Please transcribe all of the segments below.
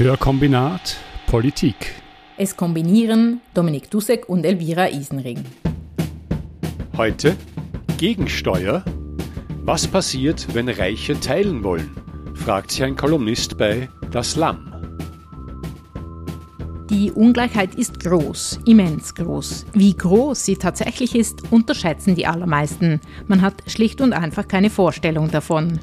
Hörkombinat Politik. Es kombinieren Dominik Dussek und Elvira Isenring. Heute Gegensteuer. Was passiert, wenn Reiche teilen wollen? fragt sich ein Kolumnist bei Das Lamm. Die Ungleichheit ist groß, immens groß. Wie groß sie tatsächlich ist, unterschätzen die allermeisten. Man hat schlicht und einfach keine Vorstellung davon.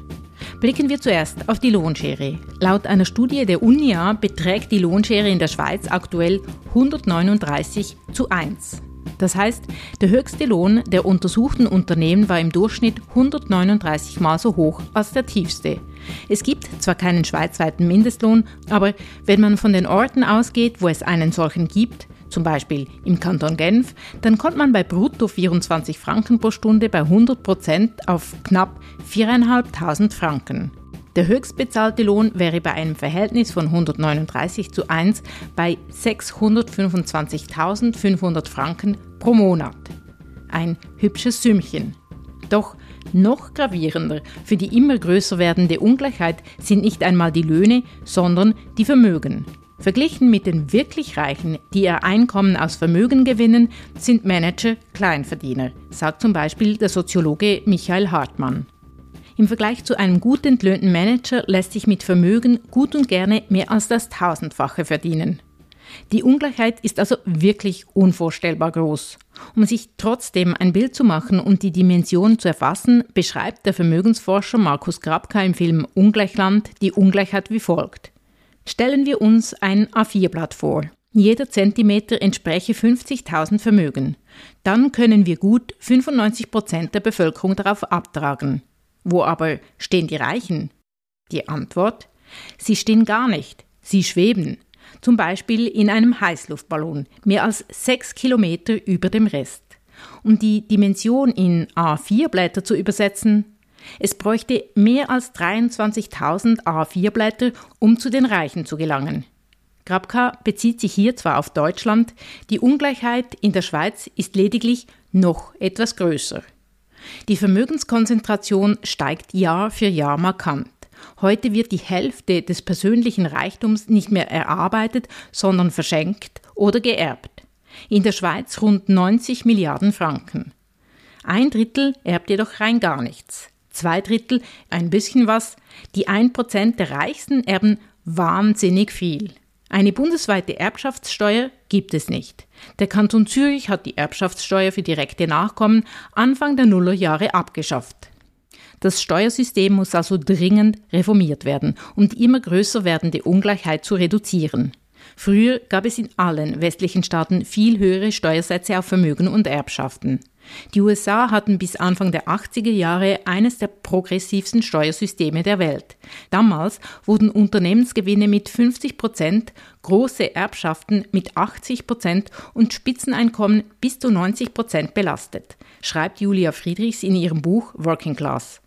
Blicken wir zuerst auf die Lohnschere. Laut einer Studie der UNIA beträgt die Lohnschere in der Schweiz aktuell 139 zu 1. Das heißt, der höchste Lohn der untersuchten Unternehmen war im Durchschnitt 139 Mal so hoch als der tiefste. Es gibt zwar keinen schweizweiten Mindestlohn, aber wenn man von den Orten ausgeht, wo es einen solchen gibt, zum Beispiel im Kanton Genf, dann kommt man bei brutto 24 Franken pro Stunde bei 100 Prozent auf knapp 4.500 Franken. Der höchstbezahlte Lohn wäre bei einem Verhältnis von 139 zu 1 bei 625.500 Franken pro Monat. Ein hübsches Sümmchen. Doch noch gravierender für die immer größer werdende Ungleichheit sind nicht einmal die Löhne, sondern die Vermögen. Verglichen mit den wirklich Reichen, die ihr Einkommen aus Vermögen gewinnen, sind Manager Kleinverdiener, sagt zum Beispiel der Soziologe Michael Hartmann. Im Vergleich zu einem gut entlöhnten Manager lässt sich mit Vermögen gut und gerne mehr als das Tausendfache verdienen. Die Ungleichheit ist also wirklich unvorstellbar groß. Um sich trotzdem ein Bild zu machen und die Dimension zu erfassen, beschreibt der Vermögensforscher Markus Grabka im Film Ungleichland die Ungleichheit wie folgt. Stellen wir uns ein A4-Blatt vor. Jeder Zentimeter entspräche 50.000 Vermögen. Dann können wir gut 95 Prozent der Bevölkerung darauf abtragen. Wo aber stehen die Reichen? Die Antwort? Sie stehen gar nicht. Sie schweben. Zum Beispiel in einem Heißluftballon, mehr als sechs Kilometer über dem Rest. Um die Dimension in A4-Blätter zu übersetzen, es bräuchte mehr als 23.000 A4-Blätter, um zu den Reichen zu gelangen. Grabka bezieht sich hier zwar auf Deutschland, die Ungleichheit in der Schweiz ist lediglich noch etwas größer. Die Vermögenskonzentration steigt Jahr für Jahr markant. Heute wird die Hälfte des persönlichen Reichtums nicht mehr erarbeitet, sondern verschenkt oder geerbt. In der Schweiz rund 90 Milliarden Franken. Ein Drittel erbt jedoch rein gar nichts zwei Drittel, ein bisschen was. Die ein Prozent der Reichsten erben wahnsinnig viel. Eine bundesweite Erbschaftssteuer gibt es nicht. Der Kanton Zürich hat die Erbschaftssteuer für direkte Nachkommen Anfang der Nullerjahre abgeschafft. Das Steuersystem muss also dringend reformiert werden, um die immer größer werdende Ungleichheit zu reduzieren. Früher gab es in allen westlichen Staaten viel höhere Steuersätze auf Vermögen und Erbschaften. Die USA hatten bis Anfang der 80er Jahre eines der progressivsten Steuersysteme der Welt. Damals wurden Unternehmensgewinne mit 50 Prozent, große Erbschaften mit 80 Prozent und Spitzeneinkommen bis zu 90 Prozent belastet, schreibt Julia Friedrichs in ihrem Buch Working Class.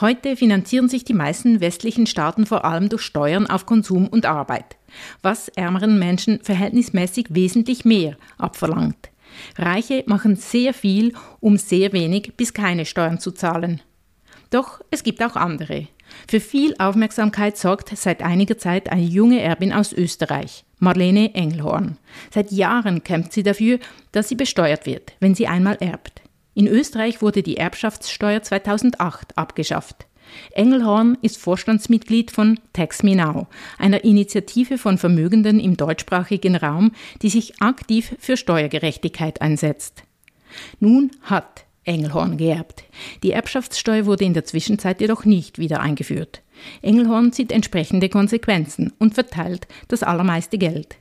Heute finanzieren sich die meisten westlichen Staaten vor allem durch Steuern auf Konsum und Arbeit, was ärmeren Menschen verhältnismäßig wesentlich mehr abverlangt. Reiche machen sehr viel, um sehr wenig bis keine Steuern zu zahlen. Doch es gibt auch andere. Für viel Aufmerksamkeit sorgt seit einiger Zeit eine junge Erbin aus Österreich, Marlene Engelhorn. Seit Jahren kämpft sie dafür, dass sie besteuert wird, wenn sie einmal erbt. In Österreich wurde die Erbschaftssteuer 2008 abgeschafft. Engelhorn ist Vorstandsmitglied von Tax Me Now, einer Initiative von Vermögenden im deutschsprachigen Raum, die sich aktiv für Steuergerechtigkeit einsetzt. Nun hat Engelhorn geerbt. Die Erbschaftssteuer wurde in der Zwischenzeit jedoch nicht wieder eingeführt. Engelhorn zieht entsprechende Konsequenzen und verteilt das allermeiste Geld.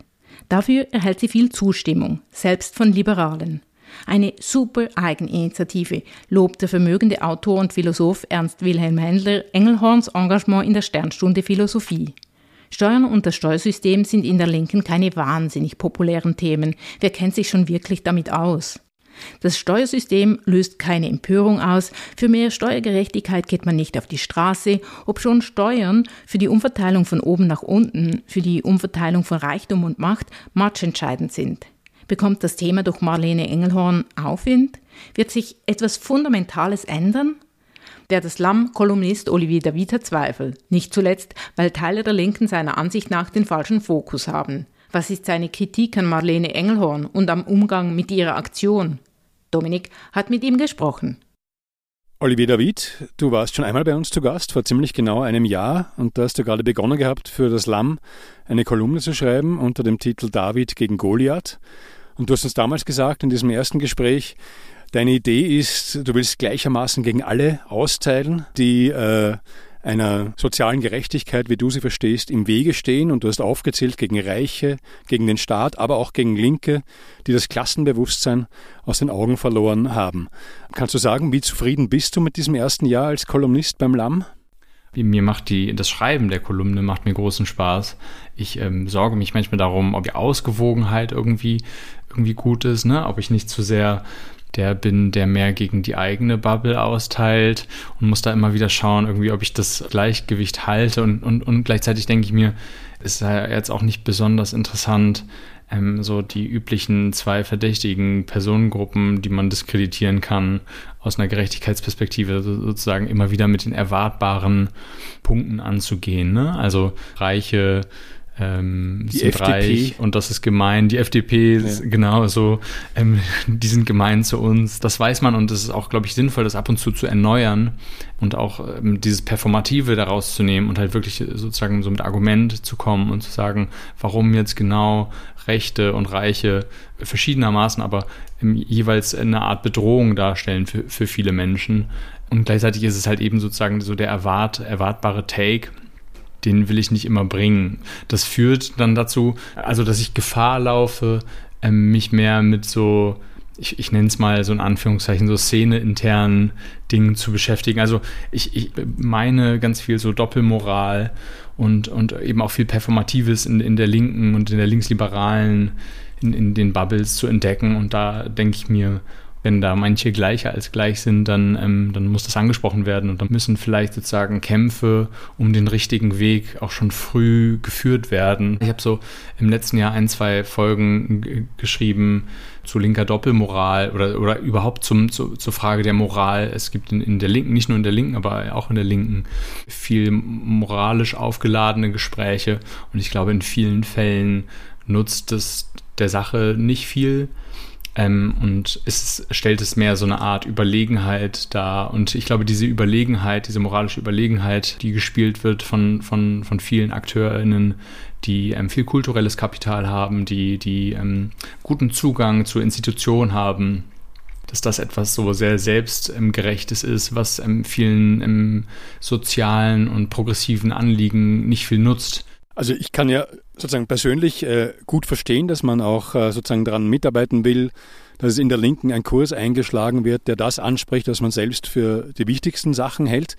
Dafür erhält sie viel Zustimmung, selbst von Liberalen. Eine super Eigeninitiative, lobt der vermögende Autor und Philosoph Ernst Wilhelm Händler Engelhorns Engagement in der Sternstunde Philosophie. Steuern und das Steuersystem sind in der Linken keine wahnsinnig populären Themen. Wer kennt sich schon wirklich damit aus? Das Steuersystem löst keine Empörung aus, für mehr Steuergerechtigkeit geht man nicht auf die Straße, ob schon Steuern für die Umverteilung von oben nach unten, für die Umverteilung von Reichtum und Macht matchentscheidend sind. Bekommt das Thema durch Marlene Engelhorn Aufwind? Wird sich etwas Fundamentales ändern? der das Lamm-Kolumnist Olivier David hat Zweifel. Nicht zuletzt, weil Teile der Linken seiner Ansicht nach den falschen Fokus haben. Was ist seine Kritik an Marlene Engelhorn und am Umgang mit ihrer Aktion? Dominik hat mit ihm gesprochen. Olivier David, du warst schon einmal bei uns zu Gast, vor ziemlich genau einem Jahr, und da hast du gerade begonnen gehabt, für das Lamm eine Kolumne zu schreiben unter dem Titel David gegen Goliath. Und du hast uns damals gesagt, in diesem ersten Gespräch, deine Idee ist, du willst gleichermaßen gegen alle austeilen, die äh, einer sozialen Gerechtigkeit, wie du sie verstehst, im Wege stehen. Und du hast aufgezählt gegen Reiche, gegen den Staat, aber auch gegen Linke, die das Klassenbewusstsein aus den Augen verloren haben. Kannst du sagen, wie zufrieden bist du mit diesem ersten Jahr als Kolumnist beim Lamm? Mir macht die, das Schreiben der Kolumne macht mir großen Spaß. Ich ähm, sorge mich manchmal darum, ob die Ausgewogenheit irgendwie, irgendwie gut ist, ne? ob ich nicht zu sehr der bin, der mehr gegen die eigene Bubble austeilt und muss da immer wieder schauen, irgendwie, ob ich das Gleichgewicht halte. Und, und, und gleichzeitig denke ich mir, ist ja jetzt auch nicht besonders interessant, ähm, so die üblichen zwei verdächtigen Personengruppen, die man diskreditieren kann, aus einer Gerechtigkeitsperspektive sozusagen immer wieder mit den erwartbaren Punkten anzugehen. Ne? Also reiche ähm, die FDP. Reich und das ist gemein. Die FDP ist ja. genau so, ähm, die sind gemein zu uns. Das weiß man und es ist auch, glaube ich, sinnvoll, das ab und zu zu erneuern und auch ähm, dieses Performative daraus zu nehmen und halt wirklich sozusagen so mit Argument zu kommen und zu sagen, warum jetzt genau Rechte und Reiche verschiedenermaßen, aber jeweils eine Art Bedrohung darstellen für, für viele Menschen. Und gleichzeitig ist es halt eben sozusagen so der erwart, erwartbare Take, den will ich nicht immer bringen. Das führt dann dazu, also dass ich Gefahr laufe, ähm, mich mehr mit so, ich, ich nenne es mal so in Anführungszeichen, so szeneinternen Dingen zu beschäftigen. Also ich, ich meine ganz viel so Doppelmoral und, und eben auch viel Performatives in, in der linken und in der linksliberalen, in, in den Bubbles zu entdecken. Und da denke ich mir, wenn da manche gleicher als gleich sind, dann, ähm, dann muss das angesprochen werden und dann müssen vielleicht sozusagen Kämpfe um den richtigen Weg auch schon früh geführt werden. Ich habe so im letzten Jahr ein, zwei Folgen geschrieben zu linker Doppelmoral oder, oder überhaupt zum, zu, zur Frage der Moral. Es gibt in, in der Linken, nicht nur in der Linken, aber auch in der Linken viel moralisch aufgeladene Gespräche und ich glaube, in vielen Fällen nutzt es der Sache nicht viel ähm, und es stellt es mehr so eine Art Überlegenheit dar. Und ich glaube, diese Überlegenheit, diese moralische Überlegenheit, die gespielt wird von, von, von vielen AkteurInnen, die ähm, viel kulturelles Kapital haben, die, die ähm, guten Zugang zur Institution haben, dass das etwas so sehr selbstgerechtes ist, was ähm, vielen ähm, sozialen und progressiven Anliegen nicht viel nutzt. Also ich kann ja sozusagen persönlich äh, gut verstehen, dass man auch äh, sozusagen daran mitarbeiten will, dass es in der Linken ein Kurs eingeschlagen wird, der das anspricht, was man selbst für die wichtigsten Sachen hält.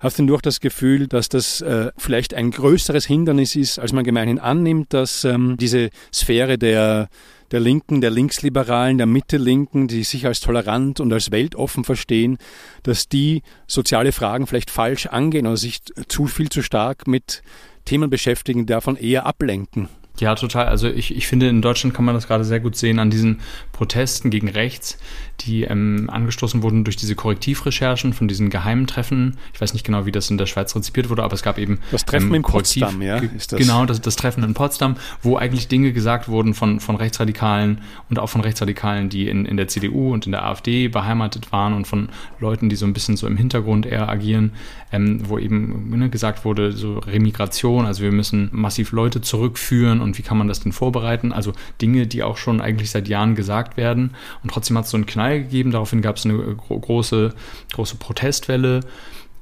Hast du durch das Gefühl, dass das äh, vielleicht ein größeres Hindernis ist, als man gemeinhin annimmt, dass ähm, diese Sphäre der der Linken, der Linksliberalen, der Mitte-Linken, die sich als tolerant und als weltoffen verstehen, dass die soziale Fragen vielleicht falsch angehen oder sich zu viel zu stark mit Themen beschäftigen, davon eher ablenken. Ja, total. Also ich, ich finde, in Deutschland kann man das gerade sehr gut sehen an diesen Protesten gegen rechts, die ähm, angestoßen wurden durch diese Korrektivrecherchen von diesen geheimen Treffen. Ich weiß nicht genau, wie das in der Schweiz rezipiert wurde, aber es gab eben das Treffen ähm, in Potsdam, ja, ist das? Genau, das, das Treffen in Potsdam, wo eigentlich Dinge gesagt wurden von, von Rechtsradikalen und auch von Rechtsradikalen, die in, in der CDU und in der AfD beheimatet waren und von Leuten, die so ein bisschen so im Hintergrund eher agieren, ähm, wo eben ne, gesagt wurde, so Remigration, also wir müssen massiv Leute zurückführen und wie kann man das denn vorbereiten? Also Dinge, die auch schon eigentlich seit Jahren gesagt werden. Und trotzdem hat es so einen Knall gegeben. Daraufhin gab es eine große, große Protestwelle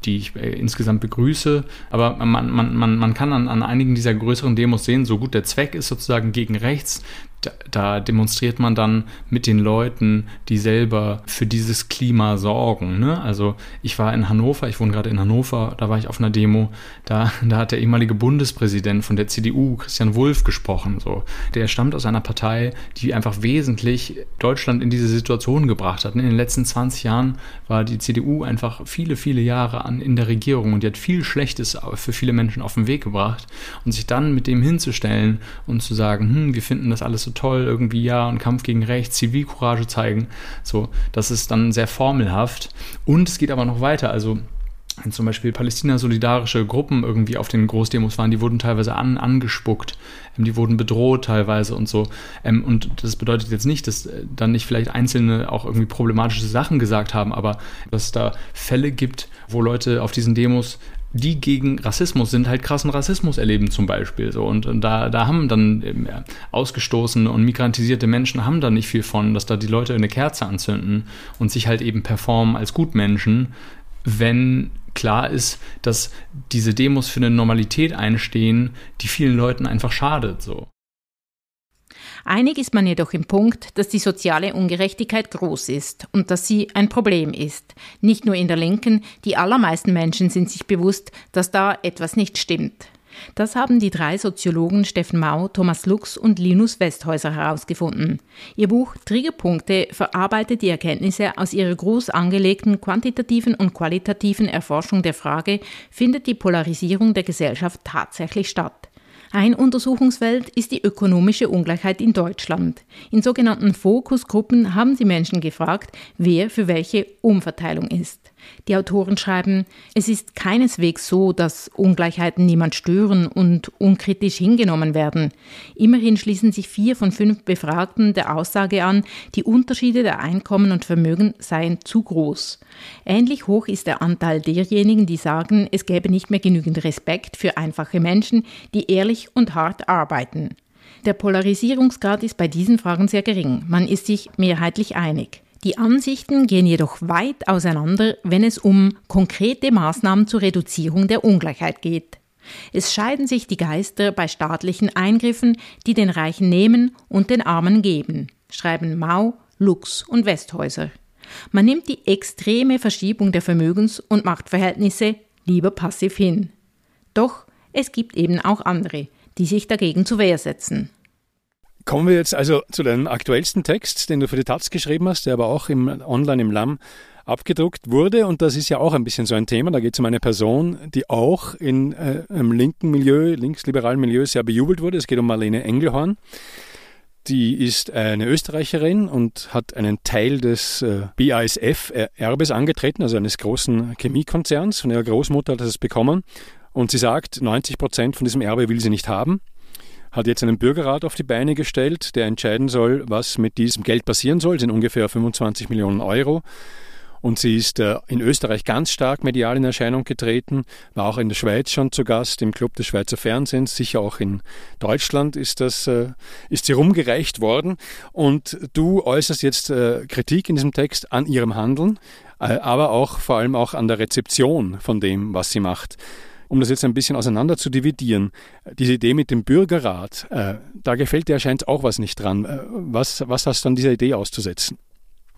die ich äh, insgesamt begrüße. Aber man, man, man, man kann an, an einigen dieser größeren Demos sehen, so gut der Zweck ist sozusagen gegen rechts, da, da, demonstriert man dann mit den Leuten, die selber für dieses Klima sorgen. Ne? Also ich war in Hannover, ich wohne gerade in Hannover, da war ich auf einer Demo, da, da hat der ehemalige Bundespräsident von der CDU, Christian Wulff, gesprochen. So. Der stammt aus einer Partei, die einfach wesentlich Deutschland in diese Situation gebracht hat. In den letzten 20 Jahren war die CDU einfach viele, viele Jahre an, in der Regierung und die hat viel Schlechtes für viele Menschen auf den Weg gebracht. Und sich dann mit dem hinzustellen und zu sagen, hm, wir finden das alles so toll, irgendwie ja, und Kampf gegen Rechts, Zivilcourage zeigen. So, das ist dann sehr formelhaft. Und es geht aber noch weiter. Also wenn zum Beispiel Palästina-solidarische Gruppen irgendwie auf den Großdemos waren, die wurden teilweise an, angespuckt, ähm, die wurden bedroht teilweise und so. Ähm, und das bedeutet jetzt nicht, dass äh, dann nicht vielleicht Einzelne auch irgendwie problematische Sachen gesagt haben, aber dass es da Fälle gibt, wo Leute auf diesen Demos die gegen Rassismus sind, halt krassen Rassismus erleben zum Beispiel. So. Und, und da, da haben dann ausgestoßene und migrantisierte Menschen haben da nicht viel von, dass da die Leute eine Kerze anzünden und sich halt eben performen als Gutmenschen, wenn klar ist, dass diese Demos für eine Normalität einstehen, die vielen Leuten einfach schadet. So. Einig ist man jedoch im Punkt, dass die soziale Ungerechtigkeit groß ist und dass sie ein Problem ist. Nicht nur in der Linken, die allermeisten Menschen sind sich bewusst, dass da etwas nicht stimmt. Das haben die drei Soziologen Steffen Mau, Thomas Lux und Linus Westhäuser herausgefunden. Ihr Buch Triggerpunkte verarbeitet die Erkenntnisse aus ihrer groß angelegten quantitativen und qualitativen Erforschung der Frage, findet die Polarisierung der Gesellschaft tatsächlich statt? Ein Untersuchungsfeld ist die ökonomische Ungleichheit in Deutschland. In sogenannten Fokusgruppen haben sie Menschen gefragt, wer für welche Umverteilung ist. Die Autoren schreiben, es ist keineswegs so, dass Ungleichheiten niemand stören und unkritisch hingenommen werden. Immerhin schließen sich vier von fünf Befragten der Aussage an, die Unterschiede der Einkommen und Vermögen seien zu groß. Ähnlich hoch ist der Anteil derjenigen, die sagen, es gäbe nicht mehr genügend Respekt für einfache Menschen, die ehrlich und hart arbeiten. Der Polarisierungsgrad ist bei diesen Fragen sehr gering. Man ist sich mehrheitlich einig. Die Ansichten gehen jedoch weit auseinander, wenn es um konkrete Maßnahmen zur Reduzierung der Ungleichheit geht. Es scheiden sich die Geister bei staatlichen Eingriffen, die den Reichen nehmen und den Armen geben, schreiben Mau, Lux und Westhäuser. Man nimmt die extreme Verschiebung der Vermögens- und Machtverhältnisse lieber passiv hin. Doch es gibt eben auch andere, die sich dagegen zur Wehr setzen. Kommen wir jetzt also zu deinem aktuellsten Text, den du für die Taz geschrieben hast, der aber auch im, online im LAM abgedruckt wurde. Und das ist ja auch ein bisschen so ein Thema. Da geht es um eine Person, die auch in äh, einem linken Milieu, linksliberalen Milieu sehr bejubelt wurde. Es geht um Marlene Engelhorn. Die ist eine Österreicherin und hat einen Teil des äh, BASF-Erbes angetreten, also eines großen Chemiekonzerns. Von ihrer Großmutter hat es bekommen. Und sie sagt, 90 Prozent von diesem Erbe will sie nicht haben hat jetzt einen Bürgerrat auf die Beine gestellt, der entscheiden soll, was mit diesem Geld passieren soll. Das sind ungefähr 25 Millionen Euro. Und sie ist äh, in Österreich ganz stark medial in Erscheinung getreten, war auch in der Schweiz schon zu Gast im Club des Schweizer Fernsehens, sicher auch in Deutschland ist das, äh, ist sie rumgereicht worden. Und du äußerst jetzt äh, Kritik in diesem Text an ihrem Handeln, aber auch vor allem auch an der Rezeption von dem, was sie macht um das jetzt ein bisschen auseinander zu dividieren, diese Idee mit dem Bürgerrat, äh, da gefällt dir scheint auch was nicht dran. Äh, was, was hast du an dieser Idee auszusetzen?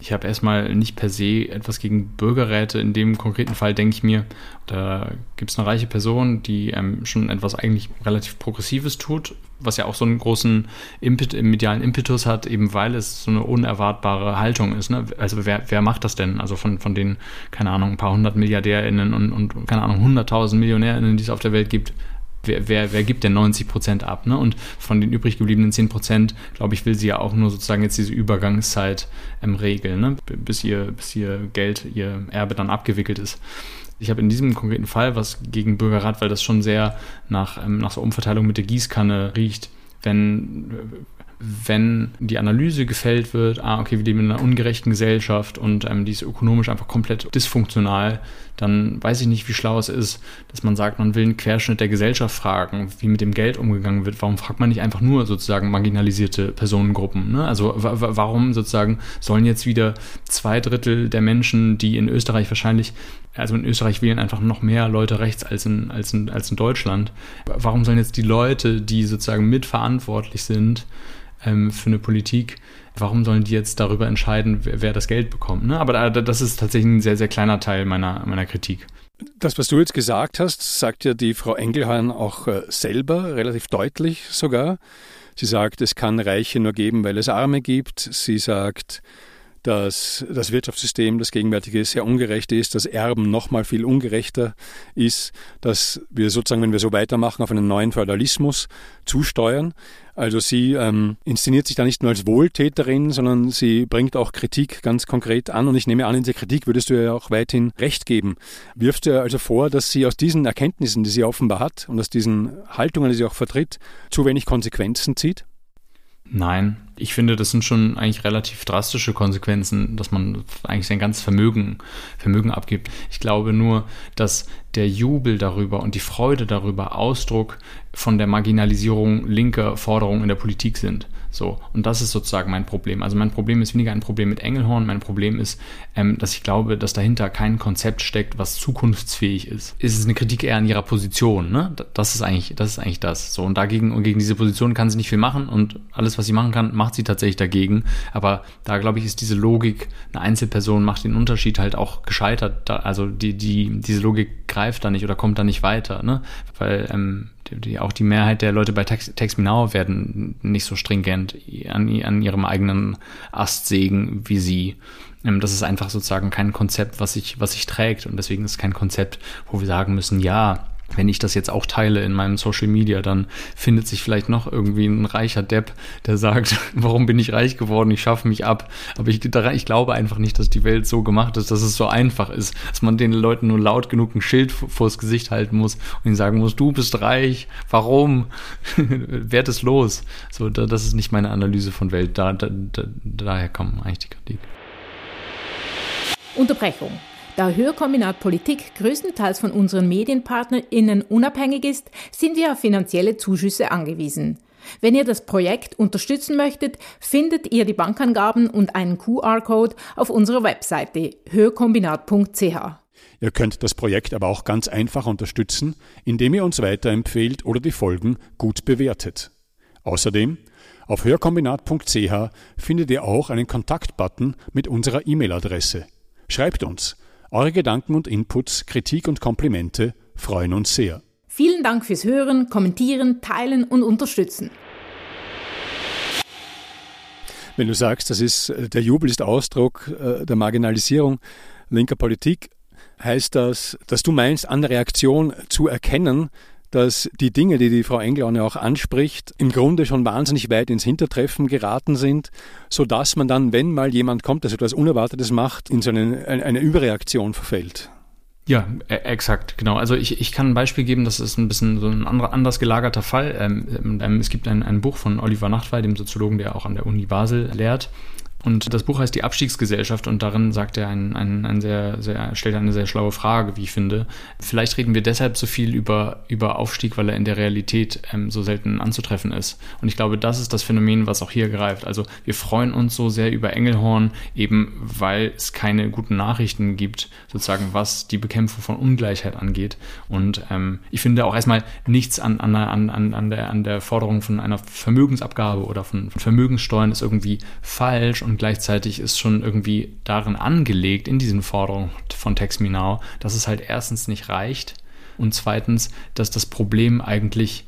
Ich habe erstmal nicht per se etwas gegen Bürgerräte. In dem konkreten Fall denke ich mir, da gibt es eine reiche Person, die ähm, schon etwas eigentlich relativ Progressives tut, was ja auch so einen großen Impet, medialen Impetus hat, eben weil es so eine unerwartbare Haltung ist. Ne? Also wer, wer macht das denn? Also von, von den, keine Ahnung, ein paar hundert MilliardärInnen und, und keine Ahnung, hunderttausend MillionärInnen, die es auf der Welt gibt, wer, wer, wer gibt denn 90 Prozent ab? Ne? Und von den übrig gebliebenen 10 Prozent, glaube ich, will sie ja auch nur sozusagen jetzt diese Übergangszeit ähm, regeln, ne? bis, ihr, bis ihr Geld, ihr Erbe dann abgewickelt ist. Ich habe in diesem konkreten Fall was gegen Bürgerrat, weil das schon sehr nach, ähm, nach so Umverteilung mit der Gießkanne riecht. Wenn wenn die Analyse gefällt wird, ah, okay, wir leben in einer ungerechten Gesellschaft und ähm, die ist ökonomisch einfach komplett dysfunktional, dann weiß ich nicht, wie schlau es ist, dass man sagt, man will einen Querschnitt der Gesellschaft fragen, wie mit dem Geld umgegangen wird. Warum fragt man nicht einfach nur sozusagen marginalisierte Personengruppen? Ne? Also warum sozusagen sollen jetzt wieder zwei Drittel der Menschen, die in Österreich wahrscheinlich, also in Österreich wählen einfach noch mehr Leute rechts als in, als in, als in Deutschland. Warum sollen jetzt die Leute, die sozusagen mitverantwortlich sind, ähm, für eine Politik. Warum sollen die jetzt darüber entscheiden, wer, wer das Geld bekommt? Ne? Aber das ist tatsächlich ein sehr, sehr kleiner Teil meiner, meiner Kritik. Das, was du jetzt gesagt hast, sagt ja die Frau Engelhorn auch äh, selber, relativ deutlich sogar. Sie sagt, es kann Reiche nur geben, weil es Arme gibt. Sie sagt, dass das Wirtschaftssystem, das gegenwärtige, sehr ungerecht ist, dass Erben noch mal viel ungerechter ist, dass wir sozusagen, wenn wir so weitermachen, auf einen neuen Feudalismus zusteuern. Also sie ähm, inszeniert sich da nicht nur als Wohltäterin, sondern sie bringt auch Kritik ganz konkret an. Und ich nehme an, in der Kritik würdest du ja auch weithin recht geben. Wirfst du also vor, dass sie aus diesen Erkenntnissen, die sie offenbar hat und aus diesen Haltungen, die sie auch vertritt, zu wenig Konsequenzen zieht? Nein, ich finde, das sind schon eigentlich relativ drastische Konsequenzen, dass man eigentlich sein ganzes Vermögen, Vermögen abgibt. Ich glaube nur, dass der Jubel darüber und die Freude darüber Ausdruck von der Marginalisierung linker Forderungen in der Politik sind. So, und das ist sozusagen mein Problem. Also mein Problem ist weniger ein Problem mit Engelhorn, mein Problem ist, ähm, dass ich glaube, dass dahinter kein Konzept steckt, was zukunftsfähig ist. Es ist eine Kritik eher an ihrer Position, ne? Das ist eigentlich, das ist eigentlich das. So, und dagegen und gegen diese Position kann sie nicht viel machen und alles, was sie machen kann, macht sie tatsächlich dagegen. Aber da glaube ich, ist diese Logik, eine Einzelperson macht den Unterschied halt auch gescheitert. Da, also die, die, diese Logik greift da nicht oder kommt da nicht weiter, ne? Weil ähm, die, auch die Mehrheit der Leute bei Text, Text Me Now werden nicht so stringent an, an ihrem eigenen Ast sägen wie sie. Ähm, das ist einfach sozusagen kein Konzept, was sich, was sich trägt. Und deswegen ist es kein Konzept, wo wir sagen müssen, ja, wenn ich das jetzt auch teile in meinem Social Media, dann findet sich vielleicht noch irgendwie ein reicher Depp, der sagt, warum bin ich reich geworden, ich schaffe mich ab. Aber ich, ich, glaube einfach nicht, dass die Welt so gemacht ist, dass es so einfach ist, dass man den Leuten nur laut genug ein Schild vors Gesicht halten muss und ihnen sagen muss, du bist reich, warum? Werd es los. So, da, das ist nicht meine Analyse von Welt. Da, da, daher kommt eigentlich die Kritik. Unterbrechung. Da Hörkombinat Politik größtenteils von unseren MedienpartnerInnen unabhängig ist, sind wir auf finanzielle Zuschüsse angewiesen. Wenn ihr das Projekt unterstützen möchtet, findet ihr die Bankangaben und einen QR-Code auf unserer Webseite hörkombinat.ch. Ihr könnt das Projekt aber auch ganz einfach unterstützen, indem ihr uns weiterempfehlt oder die Folgen gut bewertet. Außerdem, auf hörkombinat.ch findet ihr auch einen Kontaktbutton mit unserer E-Mail-Adresse. Schreibt uns eure Gedanken und Inputs, Kritik und Komplimente freuen uns sehr. Vielen Dank fürs Hören, Kommentieren, Teilen und Unterstützen. Wenn du sagst, das ist, der Jubel ist Ausdruck äh, der Marginalisierung linker Politik, heißt das, dass du meinst, an der Reaktion zu erkennen, dass die Dinge, die die Frau Englaune auch anspricht, im Grunde schon wahnsinnig weit ins Hintertreffen geraten sind, so dass man dann, wenn mal jemand kommt, der etwas Unerwartetes macht, in so eine, eine Überreaktion verfällt. Ja, e, exakt, genau. Also ich, ich kann ein Beispiel geben, das ist ein bisschen so ein anderer, anders gelagerter Fall. Ähm, ähm, es gibt ein, ein Buch von Oliver Nachtwey, dem Soziologen, der auch an der Uni Basel lehrt. Und das Buch heißt Die Abstiegsgesellschaft und darin sagt er ein, ein, ein sehr, sehr, stellt eine sehr schlaue Frage, wie ich finde. Vielleicht reden wir deshalb so viel über, über Aufstieg, weil er in der Realität ähm, so selten anzutreffen ist. Und ich glaube, das ist das Phänomen, was auch hier greift. Also wir freuen uns so sehr über Engelhorn, eben weil es keine guten Nachrichten gibt, sozusagen, was die Bekämpfung von Ungleichheit angeht. Und ähm, ich finde auch erstmal nichts an, an, an, an, der, an der Forderung von einer Vermögensabgabe oder von, von Vermögenssteuern ist irgendwie falsch und gleichzeitig ist schon irgendwie darin angelegt, in diesen Forderungen von Text Me Now, dass es halt erstens nicht reicht und zweitens, dass das Problem eigentlich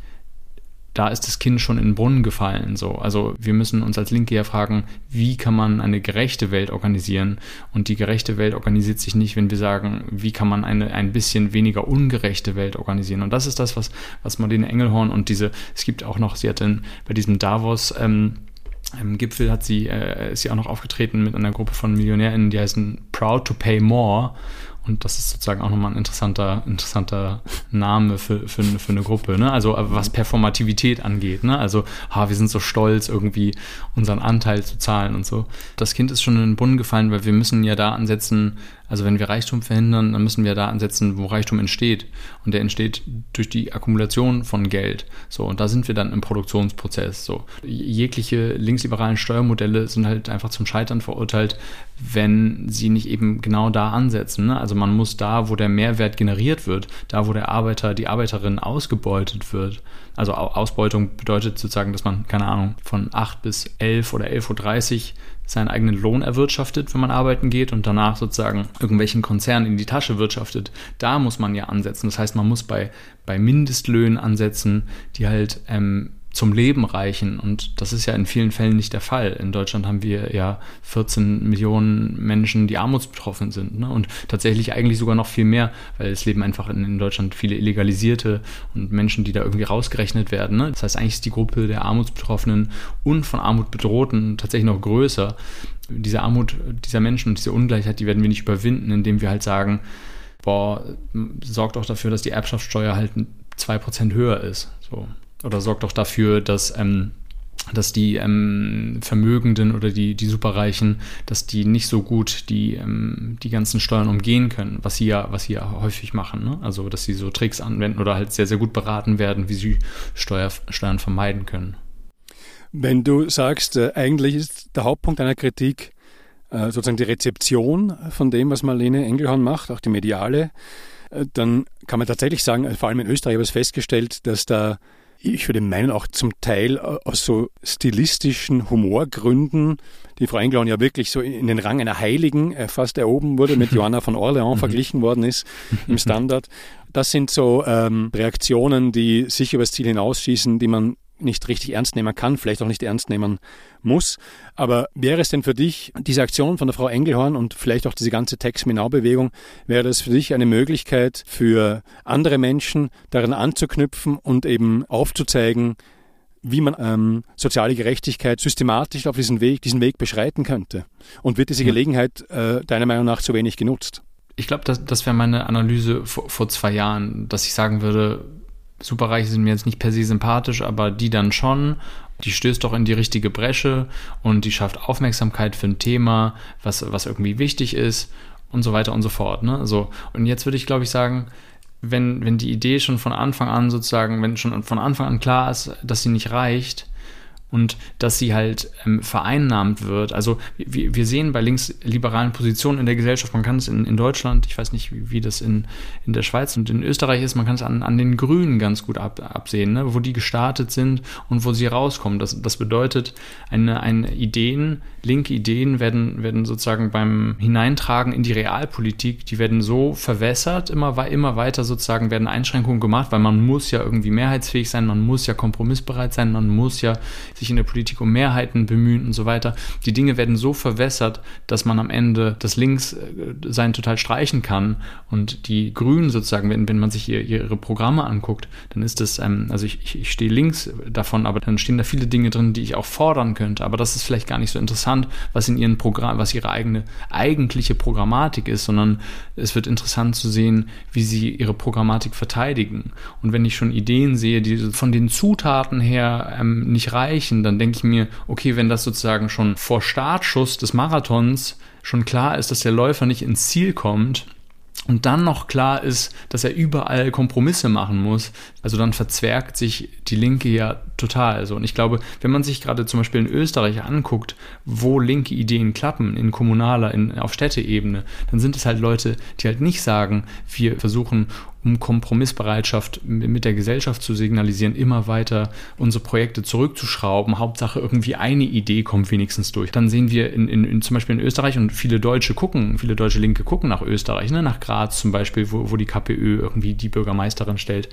da ist das Kind schon in den Brunnen gefallen. So. Also wir müssen uns als Linke ja fragen, wie kann man eine gerechte Welt organisieren? Und die gerechte Welt organisiert sich nicht, wenn wir sagen, wie kann man eine ein bisschen weniger ungerechte Welt organisieren? Und das ist das, was, was Marlene Engelhorn und diese, es gibt auch noch, sie hat in, bei diesem Davos ähm, im Gipfel hat sie, äh, ist sie auch noch aufgetreten mit einer Gruppe von MillionärInnen, die heißen Proud to Pay More. Und das ist sozusagen auch nochmal ein interessanter, interessanter Name für, für, für eine Gruppe. Ne? Also was Performativität angeht. Ne? Also, ha, wir sind so stolz, irgendwie unseren Anteil zu zahlen und so. Das Kind ist schon in den Brunnen gefallen, weil wir müssen ja da ansetzen, also wenn wir Reichtum verhindern, dann müssen wir da ansetzen, wo Reichtum entsteht. Und der entsteht durch die Akkumulation von Geld. So, und da sind wir dann im Produktionsprozess. So, jegliche linksliberalen Steuermodelle sind halt einfach zum Scheitern verurteilt, wenn sie nicht eben genau da ansetzen. Ne? Also man muss da, wo der Mehrwert generiert wird, da, wo der Arbeiter, die Arbeiterin ausgebeutet wird. Also Ausbeutung bedeutet sozusagen, dass man, keine Ahnung, von 8 bis 11 oder 11.30 Uhr seinen eigenen Lohn erwirtschaftet, wenn man arbeiten geht und danach sozusagen irgendwelchen Konzernen in die Tasche wirtschaftet, da muss man ja ansetzen. Das heißt, man muss bei, bei Mindestlöhnen ansetzen, die halt ähm, zum Leben reichen. Und das ist ja in vielen Fällen nicht der Fall. In Deutschland haben wir ja 14 Millionen Menschen, die armutsbetroffen sind. Ne? Und tatsächlich eigentlich sogar noch viel mehr, weil es leben einfach in, in Deutschland viele Illegalisierte und Menschen, die da irgendwie rausgerechnet werden. Ne? Das heißt, eigentlich ist die Gruppe der Armutsbetroffenen und von Armut bedrohten tatsächlich noch größer. Diese Armut dieser Menschen und diese Ungleichheit, die werden wir nicht überwinden, indem wir halt sagen, boah, sorgt auch dafür, dass die Erbschaftssteuer halt 2% höher ist. So oder sorgt auch dafür, dass, ähm, dass die ähm, Vermögenden oder die, die Superreichen, dass die nicht so gut die, ähm, die ganzen Steuern umgehen können, was sie ja, was sie ja häufig machen. Ne? Also, dass sie so Tricks anwenden oder halt sehr, sehr gut beraten werden, wie sie Steuer, Steuern vermeiden können. Wenn du sagst, äh, eigentlich ist der Hauptpunkt einer Kritik äh, sozusagen die Rezeption von dem, was Marlene Engelhorn macht, auch die mediale, äh, dann kann man tatsächlich sagen, vor allem in Österreich habe ich festgestellt, dass da ich würde meinen, auch zum Teil äh, aus so stilistischen Humorgründen, die Frau Englund ja wirklich so in den Rang einer Heiligen äh, fast erhoben wurde, mit Johanna von Orleans mhm. verglichen worden ist im Standard. Das sind so ähm, Reaktionen, die sich über das Ziel hinausschießen, die man nicht richtig ernst nehmen kann, vielleicht auch nicht ernst nehmen muss. Aber wäre es denn für dich, diese Aktion von der Frau Engelhorn und vielleicht auch diese ganze Text Minau-Bewegung, wäre das für dich eine Möglichkeit für andere Menschen daran anzuknüpfen und eben aufzuzeigen, wie man ähm, soziale Gerechtigkeit systematisch auf diesen Weg, diesen Weg beschreiten könnte? Und wird diese Gelegenheit äh, deiner Meinung nach zu wenig genutzt? Ich glaube, das, das wäre meine Analyse vor, vor zwei Jahren, dass ich sagen würde, Superreiche sind mir jetzt nicht per se sympathisch, aber die dann schon. Die stößt doch in die richtige Bresche und die schafft Aufmerksamkeit für ein Thema, was, was irgendwie wichtig ist und so weiter und so fort. Ne? So, und jetzt würde ich, glaube ich, sagen, wenn, wenn die Idee schon von Anfang an sozusagen, wenn schon von Anfang an klar ist, dass sie nicht reicht, und dass sie halt ähm, vereinnahmt wird. Also wir, wir sehen bei linksliberalen Positionen in der Gesellschaft, man kann es in, in Deutschland, ich weiß nicht, wie, wie das in, in der Schweiz und in Österreich ist, man kann es an, an den Grünen ganz gut ab, absehen, ne? wo die gestartet sind und wo sie rauskommen. Das, das bedeutet, eine, eine Ideen, linke Ideen werden, werden sozusagen beim Hineintragen in die Realpolitik, die werden so verwässert, immer, immer weiter sozusagen werden Einschränkungen gemacht, weil man muss ja irgendwie mehrheitsfähig sein, man muss ja kompromissbereit sein, man muss ja sich in der Politik um Mehrheiten bemühen und so weiter. Die Dinge werden so verwässert, dass man am Ende das Linkssein äh, total streichen kann und die Grünen sozusagen, wenn, wenn man sich ihr, ihre Programme anguckt, dann ist das, ähm, also ich, ich, stehe links davon, aber dann stehen da viele Dinge drin, die ich auch fordern könnte, aber das ist vielleicht gar nicht so interessant, was in ihren Programm, was ihre eigene eigentliche Programmatik ist, sondern es wird interessant zu sehen, wie sie ihre Programmatik verteidigen. Und wenn ich schon Ideen sehe, die von den Zutaten her ähm, nicht reichen, erreichen, dann denke ich mir, okay, wenn das sozusagen schon vor Startschuss des Marathons schon klar ist, dass der Läufer nicht ins Ziel kommt, und dann noch klar ist, dass er überall Kompromisse machen muss, also dann verzwergt sich die Linke ja total. Also, und ich glaube, wenn man sich gerade zum Beispiel in Österreich anguckt, wo linke Ideen klappen, in kommunaler, in, auf Städteebene, dann sind es halt Leute, die halt nicht sagen, wir versuchen um Kompromissbereitschaft mit der Gesellschaft zu signalisieren, immer weiter unsere Projekte zurückzuschrauben. Hauptsache irgendwie eine Idee kommt wenigstens durch. Dann sehen wir in, in, in zum Beispiel in Österreich und viele Deutsche gucken, viele deutsche Linke gucken nach Österreich, ne, nach Graz zum Beispiel, wo, wo die KPÖ irgendwie die Bürgermeisterin stellt.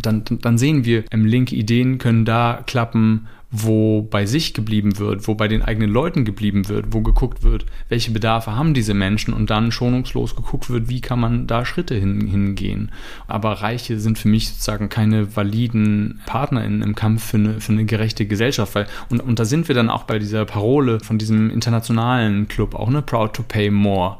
Dann, dann sehen wir, ähm, linke Ideen können da klappen, wo bei sich geblieben wird, wo bei den eigenen Leuten geblieben wird, wo geguckt wird, welche Bedarfe haben diese Menschen und dann schonungslos geguckt wird, wie kann man da Schritte hin, hingehen. Aber Reiche sind für mich sozusagen keine validen PartnerInnen im Kampf für eine, für eine gerechte Gesellschaft. Weil, und, und da sind wir dann auch bei dieser Parole von diesem internationalen Club, auch ne, Proud to Pay More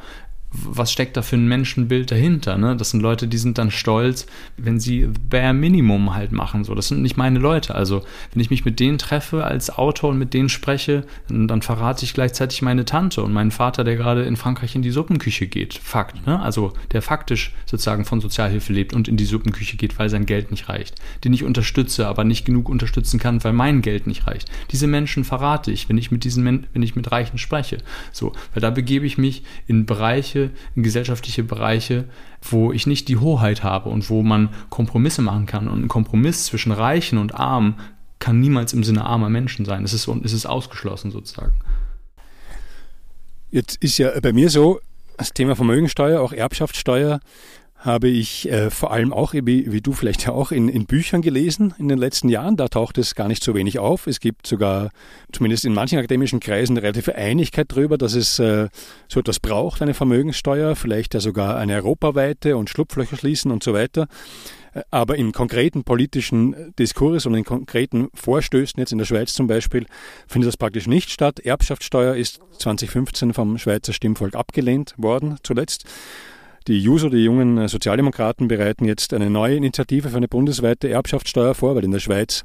was steckt da für ein Menschenbild dahinter? Ne? Das sind Leute, die sind dann stolz, wenn sie bare Minimum halt machen. So, das sind nicht meine Leute. Also wenn ich mich mit denen treffe als Autor und mit denen spreche, dann, verrate ich gleichzeitig meine Tante und meinen Vater, der gerade in Frankreich in die Suppenküche geht. Fakt. Ne? Also der faktisch sozusagen von Sozialhilfe lebt und in die Suppenküche geht, weil sein Geld nicht reicht. Den ich unterstütze, aber nicht genug unterstützen kann, weil mein Geld nicht reicht. Diese Menschen verrate ich, wenn ich mit diesen, wenn ich mit Reichen spreche. So, weil da begebe ich mich in Bereiche in gesellschaftliche Bereiche, wo ich nicht die Hoheit habe und wo man Kompromisse machen kann. Und ein Kompromiss zwischen Reichen und Armen kann niemals im Sinne armer Menschen sein. Es ist, es ist ausgeschlossen sozusagen. Jetzt ist ja bei mir so, das Thema Vermögensteuer, auch Erbschaftssteuer, habe ich äh, vor allem auch, wie, wie du vielleicht ja auch, in, in Büchern gelesen in den letzten Jahren. Da taucht es gar nicht so wenig auf. Es gibt sogar, zumindest in manchen akademischen Kreisen, relative Einigkeit darüber, dass es äh, so etwas braucht, eine Vermögenssteuer, vielleicht ja sogar eine europaweite und Schlupflöcher schließen und so weiter. Äh, aber im konkreten politischen Diskurs und in konkreten Vorstößen, jetzt in der Schweiz zum Beispiel, findet das praktisch nicht statt. Erbschaftssteuer ist 2015 vom Schweizer Stimmvolk abgelehnt worden, zuletzt. Die JUSO, die jungen Sozialdemokraten, bereiten jetzt eine neue Initiative für eine bundesweite Erbschaftssteuer vor, weil in der Schweiz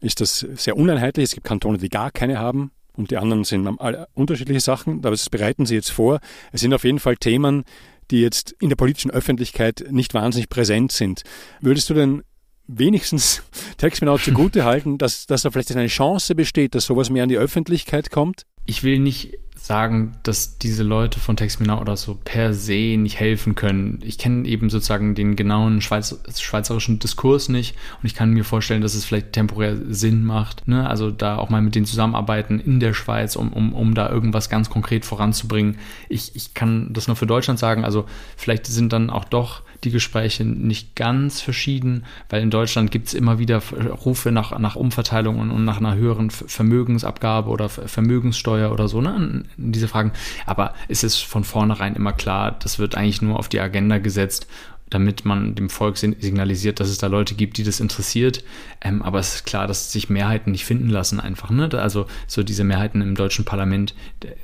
ist das sehr uneinheitlich. Es gibt Kantone, die gar keine haben und die anderen sind alle unterschiedliche Sachen. Aber das bereiten sie jetzt vor. Es sind auf jeden Fall Themen, die jetzt in der politischen Öffentlichkeit nicht wahnsinnig präsent sind. Würdest du denn wenigstens Textmenau zugute halten, dass, dass da vielleicht eine Chance besteht, dass sowas mehr an die Öffentlichkeit kommt? Ich will nicht sagen, dass diese Leute von Textmina oder so per se nicht helfen können. Ich kenne eben sozusagen den genauen Schweiz schweizerischen Diskurs nicht und ich kann mir vorstellen, dass es vielleicht temporär Sinn macht, ne? also da auch mal mit denen zusammenarbeiten in der Schweiz, um, um, um da irgendwas ganz konkret voranzubringen. Ich, ich kann das nur für Deutschland sagen, also vielleicht sind dann auch doch die Gespräche nicht ganz verschieden, weil in Deutschland gibt es immer wieder Rufe nach, nach Umverteilung und, und nach einer höheren Vermögensabgabe oder Vermögenssteuer oder so, ne? Diese Fragen. Aber es ist von vornherein immer klar, das wird eigentlich nur auf die Agenda gesetzt damit man dem Volk signalisiert, dass es da Leute gibt, die das interessiert. Ähm, aber es ist klar, dass sich Mehrheiten nicht finden lassen einfach. Ne? Also so diese Mehrheiten im deutschen Parlament,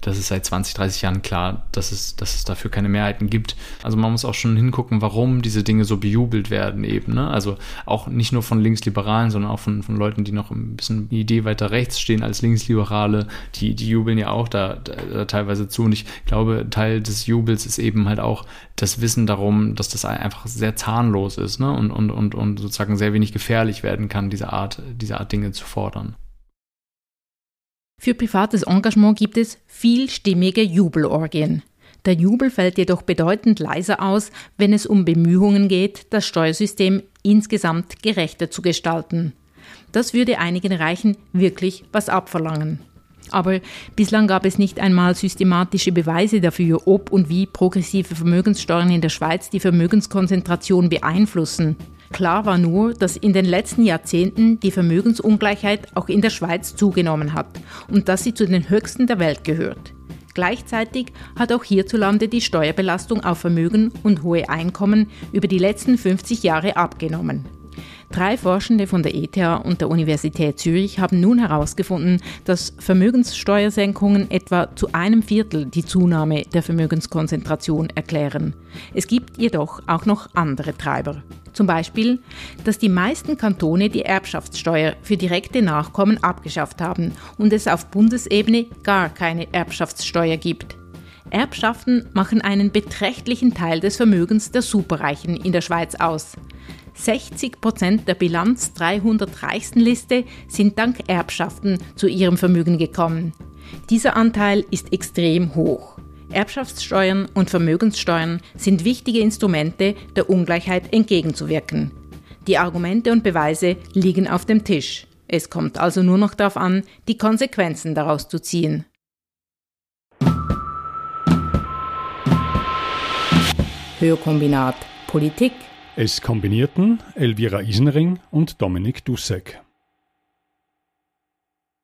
das ist seit 20, 30 Jahren klar, dass es, dass es dafür keine Mehrheiten gibt. Also man muss auch schon hingucken, warum diese Dinge so bejubelt werden eben. Ne? Also auch nicht nur von Linksliberalen, sondern auch von, von Leuten, die noch ein bisschen die Idee weiter rechts stehen als Linksliberale, die, die jubeln ja auch da, da teilweise zu. Und ich glaube, Teil des Jubels ist eben halt auch das Wissen darum, dass das einfach einfach sehr zahnlos ist ne? und, und, und, und sozusagen sehr wenig gefährlich werden kann, diese Art, diese Art Dinge zu fordern. Für privates Engagement gibt es vielstimmige Jubelorgien. Der Jubel fällt jedoch bedeutend leiser aus, wenn es um Bemühungen geht, das Steuersystem insgesamt gerechter zu gestalten. Das würde einigen Reichen wirklich was abverlangen. Aber bislang gab es nicht einmal systematische Beweise dafür, ob und wie progressive Vermögenssteuern in der Schweiz die Vermögenskonzentration beeinflussen. Klar war nur, dass in den letzten Jahrzehnten die Vermögensungleichheit auch in der Schweiz zugenommen hat und dass sie zu den höchsten der Welt gehört. Gleichzeitig hat auch hierzulande die Steuerbelastung auf Vermögen und hohe Einkommen über die letzten 50 Jahre abgenommen. Drei Forschende von der ETH und der Universität Zürich haben nun herausgefunden, dass Vermögenssteuersenkungen etwa zu einem Viertel die Zunahme der Vermögenskonzentration erklären. Es gibt jedoch auch noch andere Treiber. Zum Beispiel, dass die meisten Kantone die Erbschaftssteuer für direkte Nachkommen abgeschafft haben und es auf Bundesebene gar keine Erbschaftssteuer gibt. Erbschaften machen einen beträchtlichen Teil des Vermögens der Superreichen in der Schweiz aus. 60 Prozent der Bilanz 300 reichsten Liste sind dank Erbschaften zu ihrem Vermögen gekommen. Dieser Anteil ist extrem hoch. Erbschaftssteuern und Vermögenssteuern sind wichtige Instrumente, der Ungleichheit entgegenzuwirken. Die Argumente und Beweise liegen auf dem Tisch. Es kommt also nur noch darauf an, die Konsequenzen daraus zu ziehen. Hörkombinat Politik es kombinierten Elvira Isenring und Dominik Dussek.